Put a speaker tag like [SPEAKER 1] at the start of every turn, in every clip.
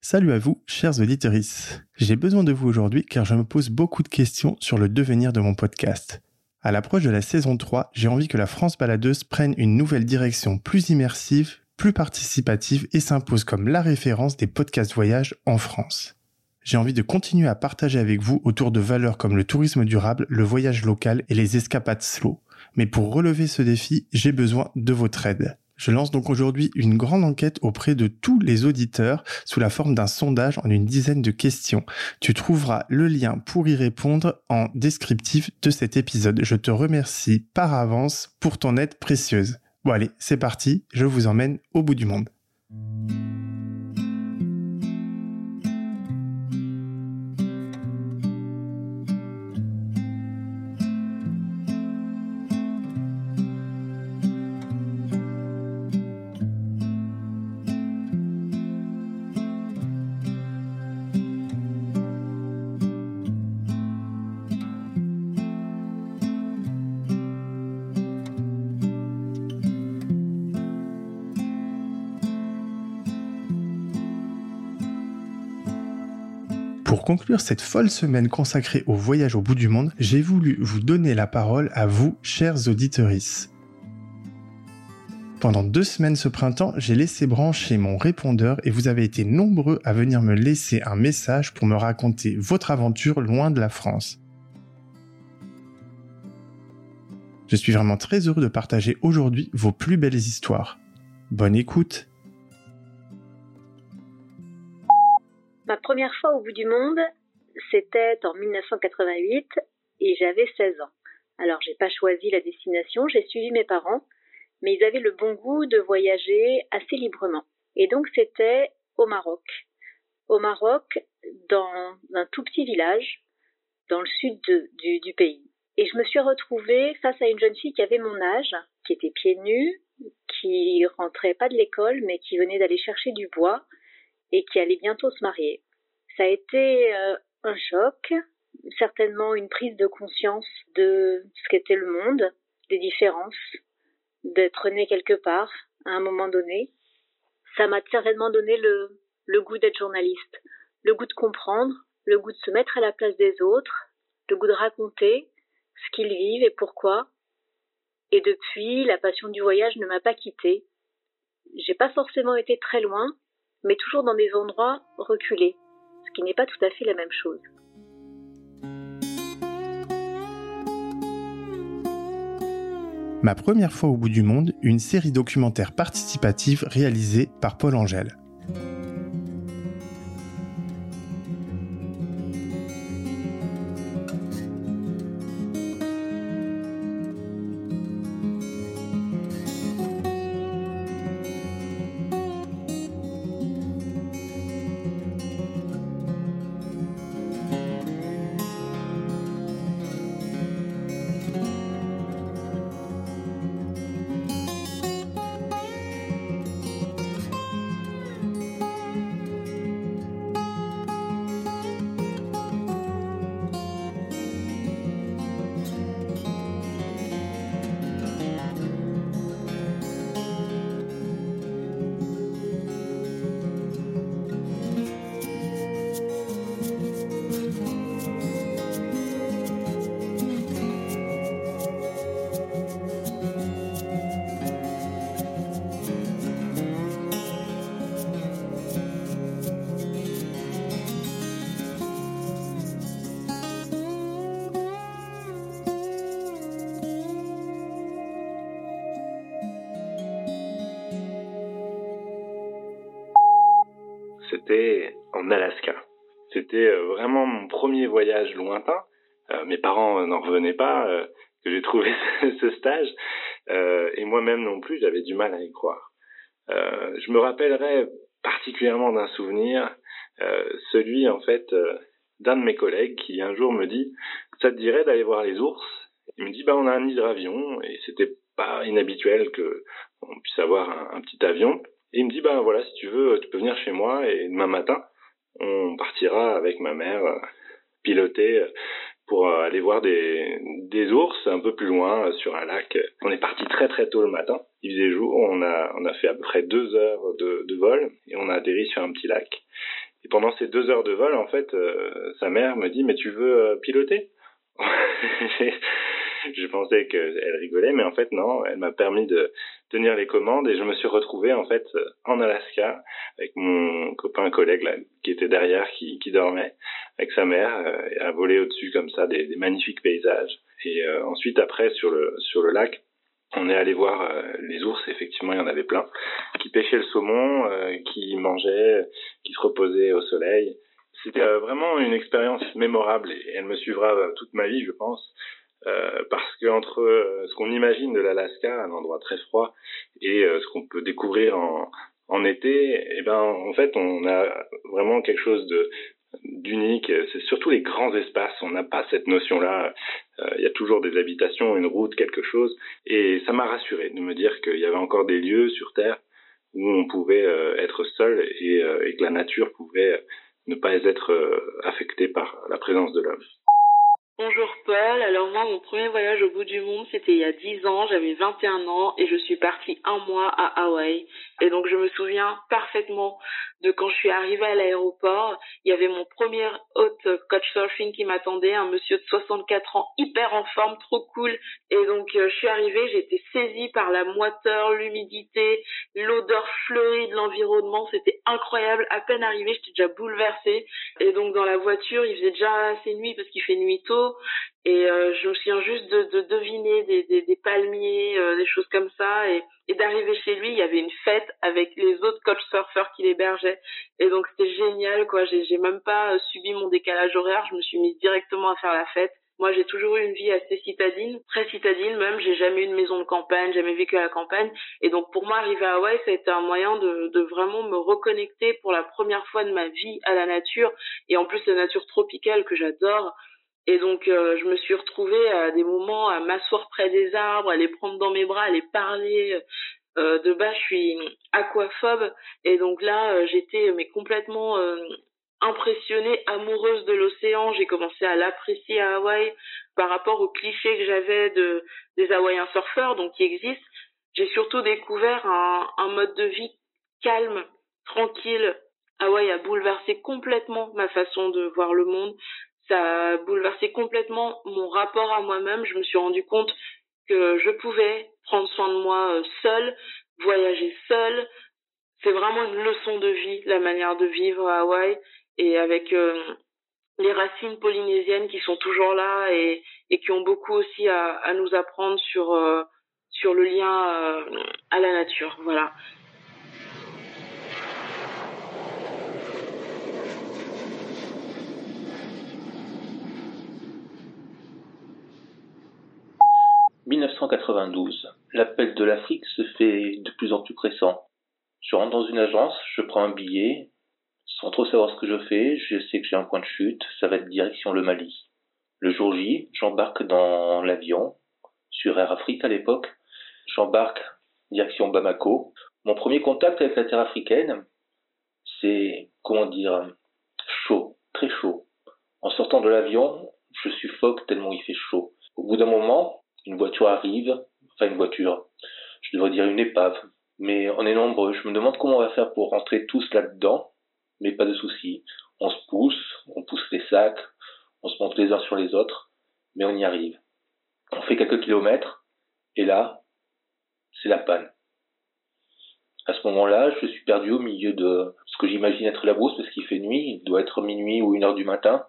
[SPEAKER 1] Salut à vous, chers auditeurs. J'ai besoin de vous aujourd'hui car je me pose beaucoup de questions sur le devenir de mon podcast. À l'approche de la saison 3, j'ai envie que la France baladeuse prenne une nouvelle direction plus immersive, plus participative et s'impose comme la référence des podcasts voyage en France. J'ai envie de continuer à partager avec vous autour de valeurs comme le tourisme durable, le voyage local et les escapades slow. Mais pour relever ce défi, j'ai besoin de votre aide. Je lance donc aujourd'hui une grande enquête auprès de tous les auditeurs sous la forme d'un sondage en une dizaine de questions. Tu trouveras le lien pour y répondre en descriptif de cet épisode. Je te remercie par avance pour ton aide précieuse. Bon allez, c'est parti, je vous emmène au bout du monde. Conclure cette folle semaine consacrée au voyage au bout du monde, j'ai voulu vous donner la parole à vous, chers auditeurs. Pendant deux semaines ce printemps, j'ai laissé brancher mon répondeur et vous avez été nombreux à venir me laisser un message pour me raconter votre aventure loin de la France. Je suis vraiment très heureux de partager aujourd'hui vos plus belles histoires. Bonne écoute
[SPEAKER 2] Ma première fois au bout du monde, c'était en 1988 et j'avais 16 ans. Alors j'ai pas choisi la destination, j'ai suivi mes parents, mais ils avaient le bon goût de voyager assez librement. Et donc c'était au Maroc. Au Maroc, dans un tout petit village, dans le sud du, pays. Et je me suis retrouvée face à une jeune fille qui avait mon âge, qui était pieds nus, qui rentrait pas de l'école, mais qui venait d'aller chercher du bois et qui allait bientôt se marier. Ça a été euh, un choc, certainement une prise de conscience de ce qu'était le monde, des différences, d'être né quelque part à un moment donné. Ça m'a certainement donné le, le goût d'être journaliste, le goût de comprendre, le goût de se mettre à la place des autres, le goût de raconter ce qu'ils vivent et pourquoi. Et depuis, la passion du voyage ne m'a pas quittée. J'ai pas forcément été très loin, mais toujours dans des endroits reculés, ce qui n'est pas tout à fait la même chose.
[SPEAKER 1] Ma première fois au bout du monde, une série documentaire participative réalisée par Paul Angèle.
[SPEAKER 3] En Alaska. C'était euh, vraiment mon premier voyage lointain. Euh, mes parents n'en revenaient pas euh, que j'ai trouvé ce stage et moi-même non plus, j'avais du mal à y croire. je me rappellerai particulièrement d'un souvenir, celui en fait d'un de mes collègues qui un jour me dit ça te dirait d'aller voir les ours? Il me dit bah on a un hydravion et c'était pas inhabituel que on puisse avoir un, un petit avion. Et il me dit, ben voilà, si tu veux, tu peux venir chez moi et demain matin, on partira avec ma mère euh, piloter euh, pour euh, aller voir des, des ours un peu plus loin sur un lac. On est parti très très tôt le matin. Il faisait jour, on a, on a fait à peu près deux heures de, de vol et on a atterri sur un petit lac. Et pendant ces deux heures de vol, en fait, sa mère me dit, mais tu veux piloter je pensais qu'elle rigolait, mais en fait non, elle m'a permis de tenir les commandes et je me suis retrouvé en fait en Alaska avec mon copain collègue là, qui était derrière, qui, qui dormait avec sa mère, euh, à voler au-dessus comme ça des, des, magnifiques paysages. Et euh, ensuite après sur le sur le lac, on est allé voir euh, les ours, effectivement il y en avait plein, qui pêchaient le saumon, euh, qui mangeaient, qui se reposaient au soleil. C'était vraiment une expérience mémorable et elle me suivra toute ma vie, je pense. Euh, parce que entre euh, ce qu'on imagine de l'Alaska, un endroit très froid, et euh, ce qu'on peut découvrir en, en été, eh ben en fait on a vraiment quelque chose de d'unique. C'est surtout les grands espaces. On n'a pas cette notion-là. Il y a toujours des habitations, une route, quelque chose. Et ça m'a rassuré de me dire qu'il y avait encore des lieux sur Terre où on pouvait être seul et, et que la nature pouvait ne pas être affectée par la présence de l'homme.
[SPEAKER 4] Bonjour Paul, alors moi mon premier voyage au bout du monde c'était il y a 10 ans, j'avais 21 ans et je suis partie un mois à Hawaï. Et donc je me souviens parfaitement de quand je suis arrivée à l'aéroport, il y avait mon premier hôte coach surfing qui m'attendait, un monsieur de 64 ans, hyper en forme, trop cool. Et donc euh, je suis arrivée, été saisie par la moiteur, l'humidité, l'odeur fleurie de l'environnement, c'était incroyable. À peine arrivée, j'étais déjà bouleversée. Et donc dans la voiture, il faisait déjà assez nuit parce qu'il fait nuit tôt et euh, je me souviens juste de, de deviner des, des, des palmiers, euh, des choses comme ça et, et d'arriver chez lui, il y avait une fête avec les autres coach surfeurs qui l'hébergeaient et donc c'était génial quoi. J'ai, même pas euh, subi mon décalage horaire, je me suis mise directement à faire la fête. Moi, j'ai toujours eu une vie assez citadine, très citadine même. J'ai jamais eu une maison de campagne, jamais vécu à la campagne. Et donc, pour moi, arriver à Hawaï, ça a été un moyen de, de vraiment me reconnecter pour la première fois de ma vie à la nature. Et en plus, la nature tropicale que j'adore. Et donc, euh, je me suis retrouvée à des moments à m'asseoir près des arbres, à les prendre dans mes bras, à les parler. Euh, de bas, je suis aquaphobe. Et donc là, euh, j'étais mais complètement euh, impressionnée, amoureuse de l'océan. J'ai commencé à l'apprécier à Hawaï par rapport aux clichés que j'avais de, des Hawaïens surfeurs, donc qui existent. J'ai surtout découvert un, un mode de vie calme, tranquille. Hawaï a bouleversé complètement ma façon de voir le monde ça a bouleversé complètement mon rapport à moi-même. Je me suis rendu compte que je pouvais prendre soin de moi euh, seule, voyager seule. C'est vraiment une leçon de vie, la manière de vivre à Hawaï et avec euh, les racines polynésiennes qui sont toujours là et, qui ont beaucoup aussi à, nous apprendre sur euh, sur le lien à la nature. Voilà.
[SPEAKER 5] 1992. L'appel de l'Afrique se fait de plus en plus pressant. Je rentre dans une agence, je prends un billet, sans trop savoir ce que je fais, je sais que j'ai un point de chute, ça va être direction le Mali. Le jour J, j'embarque dans l'avion, sur Air Afrique à l'époque, j'embarque direction Bamako. Mon premier contact avec la terre africaine, c'est, comment dire, chaud, très chaud. En sortant de l'avion, je suffoque tellement il fait chaud. Au bout d'un moment, une voiture arrive, enfin une voiture, je devrais dire une épave, mais on est nombreux. Je me demande comment on va faire pour rentrer tous là-dedans, mais pas de souci. On se pousse, on pousse les sacs, on se monte les uns sur les autres, mais on y arrive. On fait quelques kilomètres, et là, c'est la panne. À ce moment-là, je suis perdu au milieu de ce que j'imagine être la brousse parce qu'il fait nuit, il doit être minuit ou une heure du matin.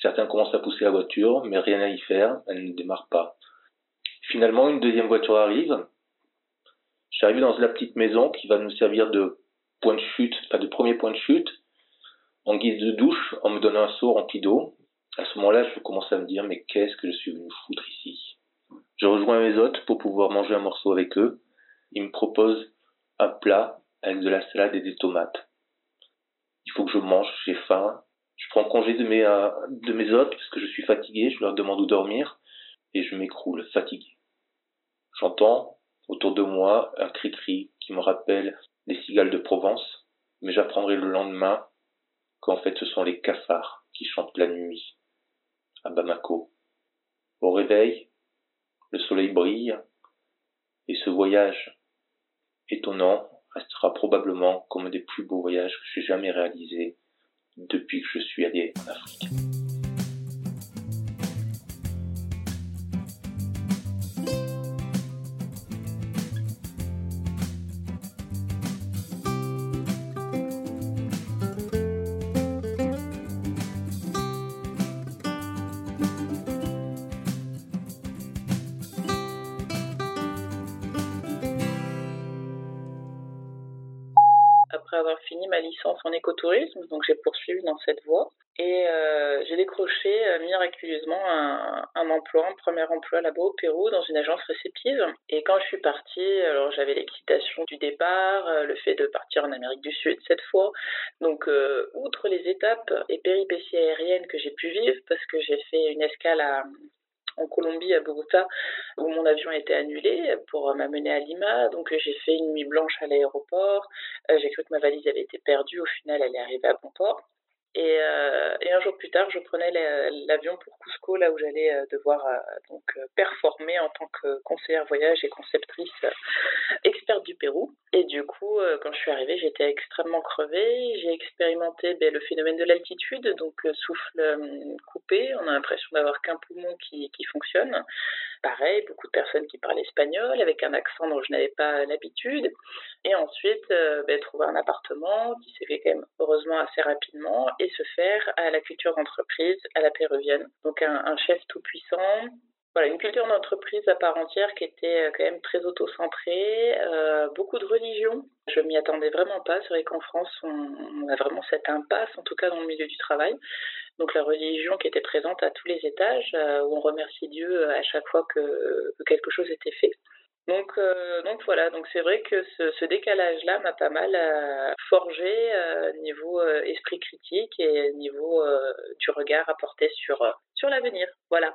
[SPEAKER 5] Certains commencent à pousser la voiture, mais rien à y faire, elle ne démarre pas. Finalement, une deuxième voiture arrive. J'arrive dans la petite maison qui va nous servir de point de chute, pas de premier point de chute. En guise de douche, on me donne un seau rempli d'eau. À ce moment-là, je commence à me dire, mais qu'est-ce que je suis venu foutre ici? Je rejoins mes hôtes pour pouvoir manger un morceau avec eux. Ils me proposent un plat avec de la salade et des tomates. Il faut que je mange, j'ai faim. Je prends congé de mes, euh, de mes hôtes parce que je suis fatigué, je leur demande où dormir et je m'écroule, fatigué. J'entends autour de moi un cri-cri qui me rappelle les cigales de Provence, mais j'apprendrai le lendemain qu'en fait ce sont les cafards qui chantent la nuit à Bamako. Au réveil, le soleil brille et ce voyage étonnant restera probablement comme un des plus beaux voyages que j'ai jamais réalisés depuis que je suis allé en Afrique.
[SPEAKER 6] Ma licence en écotourisme, donc j'ai poursuivi dans cette voie. Et euh, j'ai décroché euh, miraculeusement un, emploi, un premier emploi là-bas au Pérou, dans une agence réceptive. Et quand je suis partie, alors j'avais l'excitation du départ, euh, le fait de partir en Amérique du Sud cette fois. Donc, outre les étapes et péripéties aériennes que j'ai pu vivre, parce que j'ai fait une escale à, en Colombie, à Bogota, où mon avion a été annulé pour m'amener à Lima. Donc j'ai fait une nuit blanche à l'aéroport. Euh, j'ai cru que ma valise avait été perdue. Au final, elle est arrivée à bon port. Et, euh, et, un jour plus tard, je prenais l'avion pour Cusco, là où j'allais euh, devoir euh, donc performer en tant que conseillère voyage et conceptrice experte du Pérou. Et du coup, quand je suis arrivée, j'étais extrêmement crevée. J'ai expérimenté ben, le phénomène de l'altitude, donc souffle coupé. On a l'impression d'avoir qu'un poumon qui fonctionne. Pareil, beaucoup de personnes qui parlent espagnol avec un accent dont je n'avais pas l'habitude. Et ensuite, ben, trouver un appartement qui s'est fait quand même heureusement assez rapidement et se faire à la culture d'entreprise à la péruvienne. Donc un chef tout puissant, voilà, une culture d'entreprise à part entière qui était quand même très auto-centrée, euh, beaucoup de religion. Je m'y attendais vraiment pas. C'est vrai qu'en France, on, a vraiment cette impasse, en tout cas dans le milieu du travail. Donc la religion qui était présente à tous les étages, euh, où on remercie Dieu à chaque fois que, que quelque chose était fait. Donc, euh, voilà, donc c'est vrai que ce, décalage-là m'a pas mal euh, forgé euh, niveau euh, esprit critique et niveau euh, du regard apporté sur, sur l'avenir. Voilà.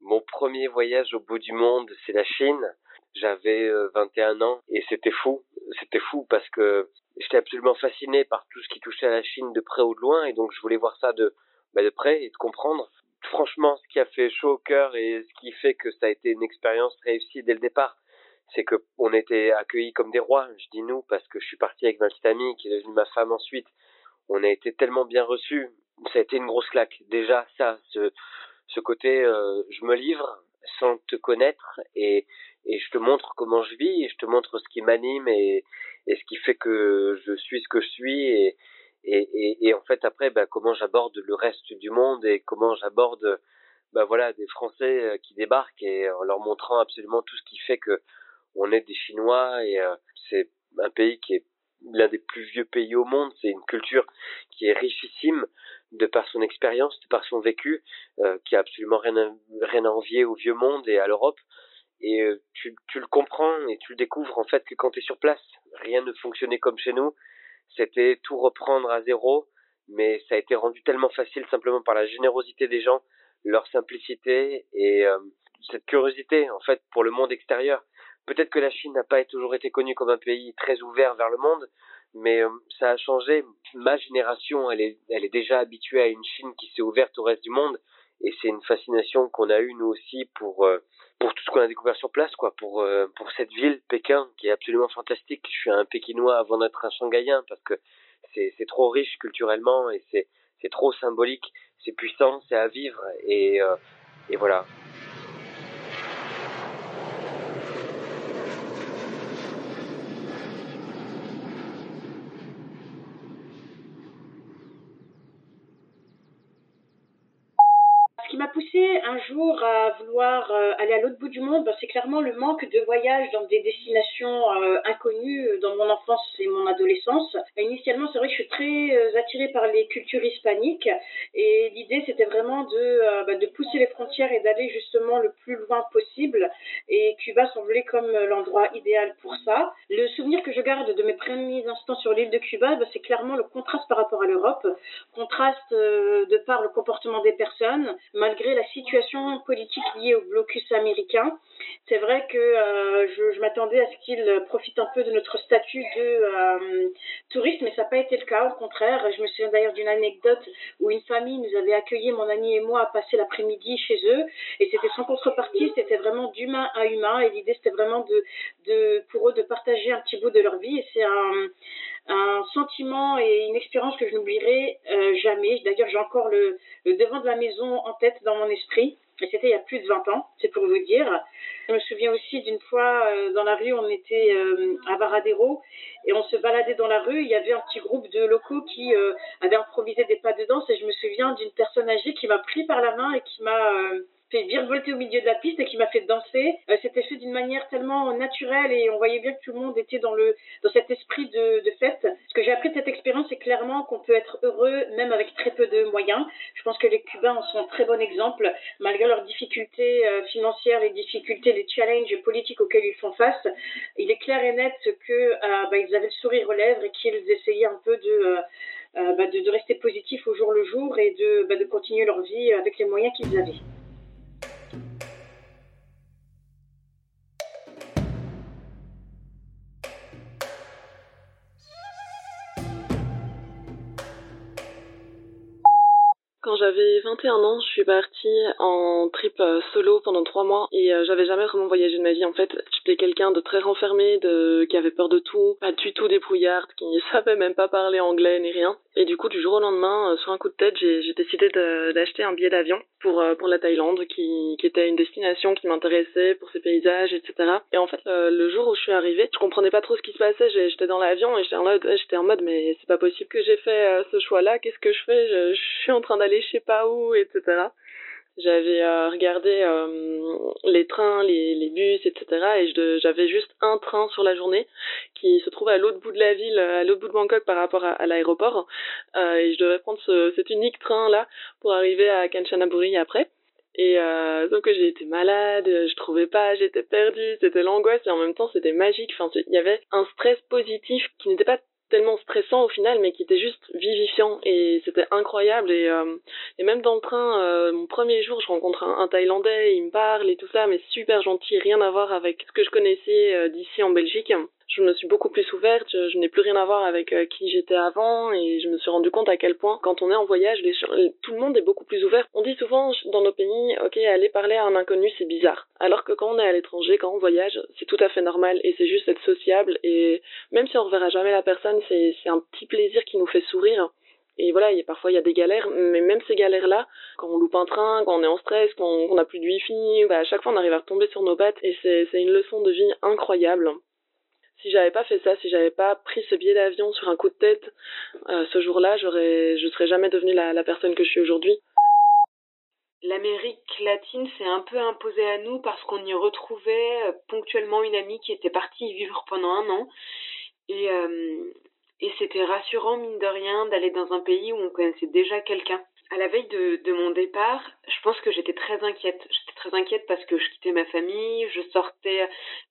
[SPEAKER 7] Mon premier voyage au bout du monde, c'est la Chine. J'avais 21 ans et c'était fou. C'était fou parce que j'étais absolument fasciné par tout ce qui touchait à la Chine de près ou de loin et donc je voulais voir ça de, bah, de près et de comprendre franchement, ce qui a fait chaud au cœur et ce qui fait que ça a été une expérience réussie dès le départ, c'est que on était accueillis comme des rois. Je dis nous parce que je suis parti avec ma petite amie qui est devenue ma femme ensuite. On a été tellement bien reçus. Ça a été une grosse claque. Déjà, ça, ce, ce côté, euh, je me livre sans te connaître et, et je te montre comment je vis et je te montre ce qui m'anime et, et ce qui fait que je suis ce que je suis et, et, et, en fait après bah, comment j'aborde le reste du monde et comment j'aborde bah, voilà des Français qui débarquent et en leur montrant absolument tout ce qui fait que on est des Chinois et euh, c'est un pays qui est l'un des plus vieux pays au monde. C'est une culture qui est richissime de par son expérience de par son vécu euh, qui a absolument rien à, rien à envier au vieux monde et à l'Europe. Et euh, tu, tu le comprends et tu le découvres en fait que quand tu es sur place rien ne fonctionnait comme chez nous. C'était tout reprendre à zéro, mais ça a été rendu tellement facile simplement par la générosité des gens, leur simplicité et euh, cette curiosité en fait pour le monde extérieur. Peut-être que la Chine n'a pas toujours été connue comme un pays très ouvert vers le monde, mais euh, ça a changé. Ma génération, elle est, déjà habituée à une Chine qui s'est ouverte au reste du monde, et c'est une fascination qu'on a eue nous aussi pour euh, tout ce qu'on a découvert sur place, quoi, pour euh, pour cette ville, Pékin, qui est absolument fantastique. Je suis un Pékinois avant d'être un Shanghaïen parce que c'est trop riche culturellement et c'est trop symbolique, c'est puissant, c'est à vivre et voilà.
[SPEAKER 8] qui m'a poussé un jour à vouloir euh, aller à l'autre bout du monde, ben, c'est clairement le manque de voyages dans des destinations euh, inconnues euh, dans mon enfance et mon adolescence. Initialement, c'est vrai que je suis très attirée par les cultures hispaniques et l'idée c'était vraiment de, ben, de pousser les frontières et d'aller justement le plus loin possible. Et Cuba semblait comme l'endroit idéal pour ça. Le souvenir que je garde de mes premiers instants sur l'île de Cuba, ben, c'est clairement le contraste par rapport à l'Europe, contraste de par le comportement des personnes malgré la situation politique liée au blocus américain. C'est vrai que euh, je, m'attendais à ce qu'il profite un peu de notre statut de euh, touriste, mais ça n'a pas été le cas, au contraire. Je me souviens d'ailleurs d'une anecdote où une famille nous avait accueilli, mon ami et moi, à passer l'après-midi chez eux, et c'était sans contrepartie, c'était vraiment d'humain à humain, et l'idée c'était vraiment de, pour eux de partager un petit bout de leur vie, et c'est un, un sentiment et une expérience que je n'oublierai euh, jamais. D'ailleurs, j'ai encore le, devant de la maison en tête dans mon esprit. Et c'était il y a plus de 20 ans, c'est pour vous dire. Je me souviens aussi d'une fois euh, dans la rue, on était euh, à Varadero et on se baladait dans la rue. Il y avait un petit groupe de locaux qui avaient improvisé des pas de danse et je me souviens d'une personne âgée qui m'a pris par la main et qui m'a fait virevolter au milieu de la piste et qui m'a fait danser. Euh, c'était fait d'une manière tellement naturelle et on voyait bien que tout le monde était dans le dans cet esprit de, de fête. Ce que j'ai appris de cette expérience, c'est clairement qu'on peut être heureux même avec très peu de moyens. Je pense que les Cubains en sont un très bon exemple, malgré leurs difficultés euh, financières, les difficultés, les challenges politiques auxquels ils font face. Il est clair et net que euh, bah, ils avaient le sourire aux lèvres et qu'ils essayaient un peu de bah, de, de, rester positifs au jour le jour et de, bah, de continuer leur vie avec les moyens qu'ils avaient.
[SPEAKER 9] Quand j'avais 21 ans, je suis partie en trip euh, solo pendant trois mois et euh, j'avais jamais vraiment voyagé de ma vie en fait. J'étais quelqu'un de très renfermé, de qui avait peur de tout, pas du tout débrouillarde, qui ne savait même pas parler anglais ni rien. Et du coup, du jour au lendemain, euh, sur un coup de tête, j'ai décidé d'acheter un billet d'avion pour pour la Thaïlande, qui, qui était une destination qui m'intéressait pour ses paysages, etc. Et en fait, le, jour où je suis arrivée, je comprenais pas trop ce qui se passait. J'étais dans l'avion et j'étais en mode, en mode, mais c'est pas possible que j'ai fait ce choix-là. Qu'est-ce que je fais? Je, je suis en train d'aller je sais pas où, etc. J'avais euh, regardé euh, les trains, les, les, bus, etc. Et j'avais juste un train sur la journée qui se trouve à l'autre bout de la ville, à l'autre bout de Bangkok par rapport à, l'aéroport. Euh, et je devais prendre ce, cet unique train-là pour arriver à Kanchanaburi après. Et euh, donc j'ai été malade, je trouvais pas, j'étais perdue, c'était l'angoisse et en même temps c'était magique. Enfin, il y avait un stress positif qui n'était pas tellement stressant au final, mais qui était juste vivifiant et c'était incroyable. Et, euh, et même dans le train, euh, mon premier jour, je rencontre un, Thaïlandais, il me parle et tout ça, mais super gentil, rien à voir avec ce que je connaissais euh, d'ici en Belgique je me suis beaucoup plus ouverte, je, n'ai plus rien à voir avec euh, qui j'étais avant et je me suis rendu compte à quel point quand on est en voyage, les, tout le monde est beaucoup plus ouvert. On dit souvent dans nos pays, ok, aller parler à un inconnu c'est bizarre. Alors que quand on est à l'étranger, quand on voyage, c'est tout à fait normal et c'est juste être sociable et même si on reverra jamais la personne, c'est un petit plaisir qui nous fait sourire. Et voilà, y parfois il y a des galères, mais même ces galères-là, quand on loupe un train, quand on est en stress, quand on n'a plus de wifi, bah, à chaque fois on arrive à retomber sur nos pattes et c'est une leçon de vie incroyable si j'avais pas fait ça, si j'avais pas pris ce billet d'avion sur un coup de tête euh, ce jour-là, j'aurais, je serais jamais devenue la, personne que je suis aujourd'hui.
[SPEAKER 10] L'Amérique latine s'est un peu imposée à nous parce qu'on y retrouvait euh, ponctuellement une amie qui était partie y vivre pendant un an. Et, euh, et c'était rassurant, mine de rien, d'aller dans un pays où on connaissait déjà quelqu'un à la veille de, de, mon départ, je pense que j'étais très inquiète. Très inquiète parce que je quittais ma famille, je sortais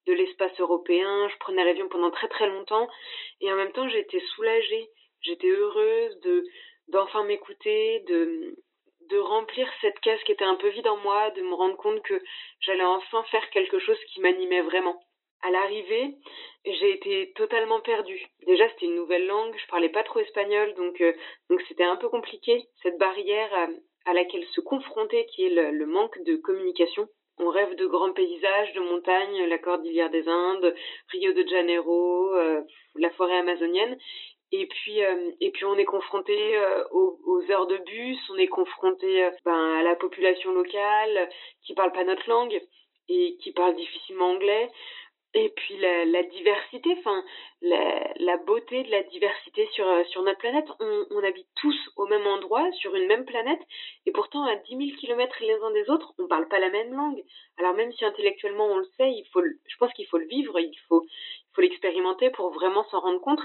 [SPEAKER 10] de l'espace européen, je prenais l'avion pendant très très longtemps et en même temps j'étais soulagée, j'étais heureuse de d'enfin m'écouter, de de remplir cette caisse qui était un peu vide en moi, de me rendre compte que j'allais enfin faire quelque chose qui m'animait vraiment à l'arrivée, j'ai été totalement perdue. Déjà, c'était une nouvelle langue, je parlais pas trop espagnol, donc euh, donc c'était un peu compliqué cette barrière à, laquelle se confronter, qui est le, le, manque de communication. On rêve de grands paysages, de montagnes, la cordillère des Indes, Rio de Janeiro, euh, la forêt amazonienne, et puis euh, et puis on est confronté aux, aux, heures de bus, on est confronté ben, à la population locale qui parle pas notre langue et qui parle difficilement anglais. Et puis la, la diversité, enfin la, la, beauté de la diversité sur, euh, sur notre planète. On, habite tous au même endroit, sur une même planète, et pourtant à 10 000 kilomètres les uns des autres, on parle pas la même langue. Alors même si intellectuellement on le sait, il faut, je pense qu'il faut le vivre, il faut, faut l'expérimenter pour vraiment s'en rendre compte.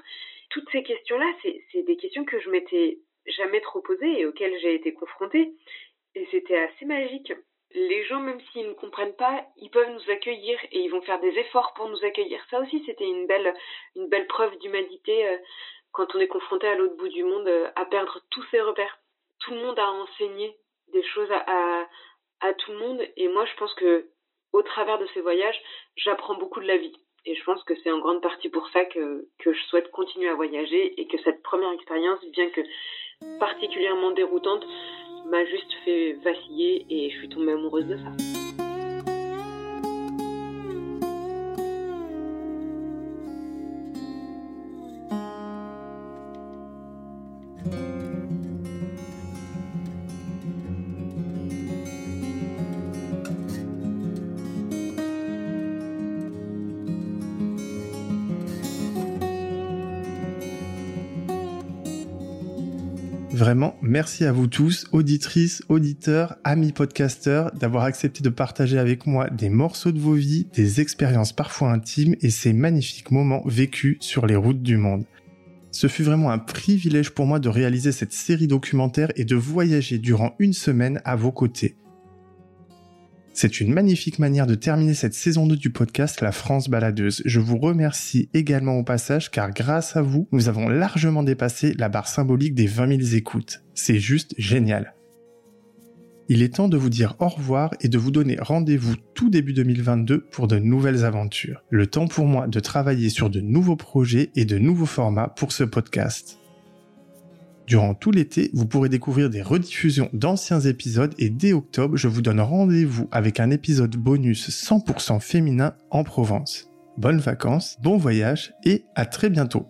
[SPEAKER 10] Toutes ces questions-là, c'est des questions que je m'étais jamais trop posées et auxquelles j'ai été confrontée, et c'était assez magique les gens, même s'ils ne comprennent pas, ils peuvent nous accueillir et ils vont faire des efforts pour nous accueillir. Ça aussi, c'était une belle, une belle preuve d'humanité euh, quand on est confronté à l'autre bout du monde euh, à perdre tous ses repères. Tout le monde a enseigné des choses à, à, tout le monde et moi, je pense que au travers de ces voyages, j'apprends beaucoup de la vie. Et je pense que c'est en grande partie pour ça que, que je souhaite continuer à voyager et que cette première expérience, bien que particulièrement déroutante, m'a juste fait vaciller et je suis tombée amoureuse de ça.
[SPEAKER 1] Vraiment, merci à vous tous, auditrices, auditeurs, amis podcasteurs, d'avoir accepté de partager avec moi des morceaux de vos vies, des expériences parfois intimes et ces magnifiques moments vécus sur les routes du monde. Ce fut vraiment un privilège pour moi de réaliser cette série documentaire et de voyager durant une semaine à vos côtés. C'est une magnifique manière de terminer cette saison 2 du podcast La France baladeuse. Je vous remercie également au passage car grâce à vous, nous avons largement dépassé la barre symbolique des 20 000 écoutes. C'est juste génial. Il est temps de vous dire au revoir et de vous donner rendez-vous tout début 2022 pour de nouvelles aventures. Le temps pour moi de travailler sur de nouveaux projets et de nouveaux formats pour ce podcast. Durant tout l'été, vous pourrez découvrir des rediffusions d'anciens épisodes et dès octobre, je vous donne rendez-vous avec un épisode bonus 100% féminin en Provence. Bonnes vacances, bon voyage et à très bientôt